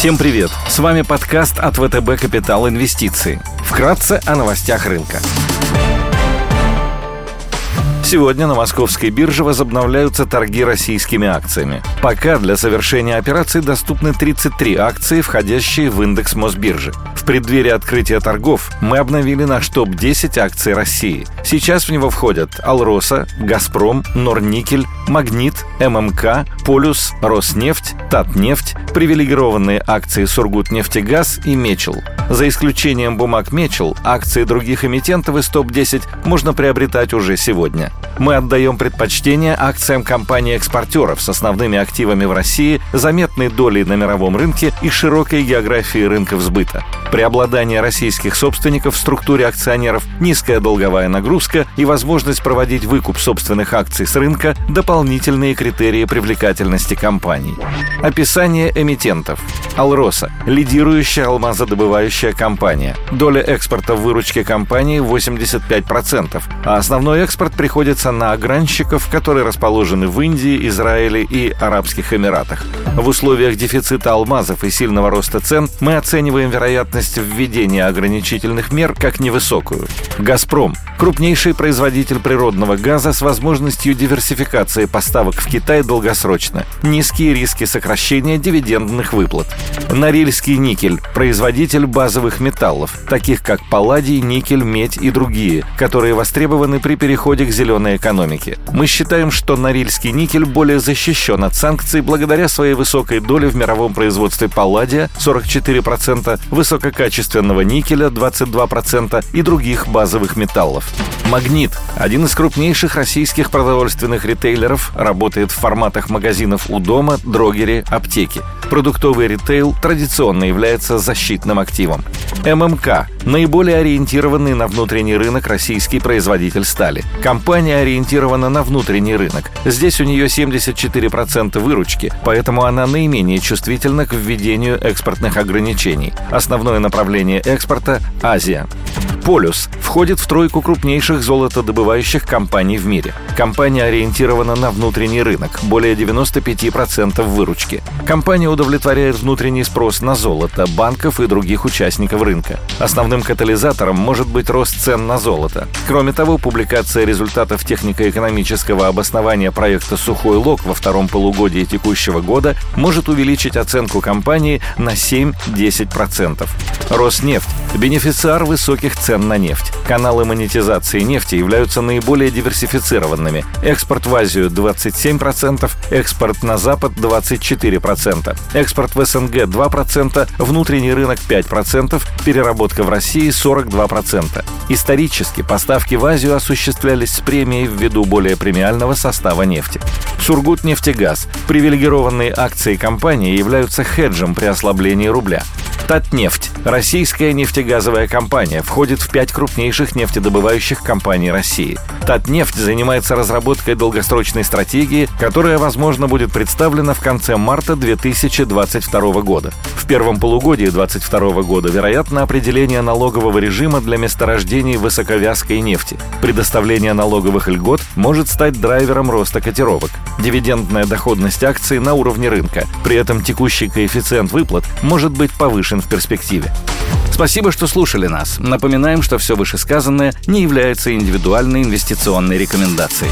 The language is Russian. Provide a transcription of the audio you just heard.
Всем привет! С вами подкаст от ВТБ «Капитал Инвестиции». Вкратце о новостях рынка. Сегодня на московской бирже возобновляются торги российскими акциями. Пока для совершения операций доступны 33 акции, входящие в индекс Мосбиржи. В преддверии открытия торгов мы обновили наш топ-10 акций России. Сейчас в него входят Алроса, Газпром, Норникель, Магнит, ММК, Полюс, Роснефть, Татнефть, привилегированные акции Сургутнефтегаз и Мечел. За исключением бумаг Мечел, акции других эмитентов из топ-10 можно приобретать уже сегодня. Мы отдаем предпочтение акциям компаний-экспортеров с основными активами в России, заметной долей на мировом рынке и широкой географией рынков сбыта. Преобладание российских собственников в структуре акционеров, низкая долговая нагрузка и возможность проводить выкуп собственных акций с рынка – дополнительные критерии привлекательности компаний. Описание эмитентов. Алроса – лидирующая алмазодобывающая компания. Доля экспорта в выручке компании 85%, а основной экспорт приходится на огранщиков, которые расположены в Индии, Израиле и Арабских Эмиратах. В условиях дефицита алмазов и сильного роста цен мы оцениваем вероятность введения ограничительных мер как невысокую. «Газпром» – крупнейший производитель природного газа с возможностью диверсификации поставок в Китай долгосрочно, низкие риски сокращения дивидендных выплат. Норильский никель – производитель базовых металлов, таких как палладий, никель, медь и другие, которые востребованы при переходе к зеленой экономике. Мы считаем, что Норильский никель более защищен от санкций благодаря своей высокой доле в мировом производстве палладия 44%, высококачественного никеля 22% и других базовых металлов. Магнит, один из крупнейших российских продовольственных ритейлеров, работает в форматах магазинов у дома, дрогере, аптеки. Продуктовый ритейл традиционно является защитным активом. ММК – наиболее ориентированный на внутренний рынок российский производитель стали. Компания ориентирована на внутренний рынок. Здесь у нее 74% выручки, поэтому она наименее чувствительна к введению экспортных ограничений. Основное направление экспорта – Азия. Полюс входит в тройку крупнейших золотодобывающих компаний в мире. Компания ориентирована на внутренний рынок, более 95% выручки. Компания удовлетворяет внутренний спрос на золото, банков и других участников рынка. Основным катализатором может быть рост цен на золото. Кроме того, публикация результатов технико-экономического обоснования проекта «Сухой лог» во втором полугодии текущего года может увеличить оценку компании на 7-10%. Роснефть – бенефициар высоких цен на нефть. Каналы монетизации нефти являются наиболее диверсифицированными. Экспорт в Азию 27%, экспорт на Запад 24%, экспорт в СНГ 2%, внутренний рынок 5%, переработка в России 42%. Исторически поставки в Азию осуществлялись с премией ввиду более премиального состава нефти. Сургутнефтегаз. Привилегированные акции компании являются хеджем при ослаблении рубля. Татнефть. Российская нефтегазовая компания входит в пять крупнейших нефтедобывающих компаний России. Татнефть занимается разработкой долгосрочной стратегии, которая, возможно, будет представлена в конце марта 2022 года. В первом полугодии 2022 года вероятно определение налогового режима для месторождений высоковязкой нефти. Предоставление налоговых льгот может стать драйвером роста котировок. Дивидендная доходность акций на уровне рынка. При этом текущий коэффициент выплат может быть повышен в перспективе. Спасибо, что слушали нас. Напоминаем, что все вышесказанное не является индивидуальной инвестиционной рекомендацией.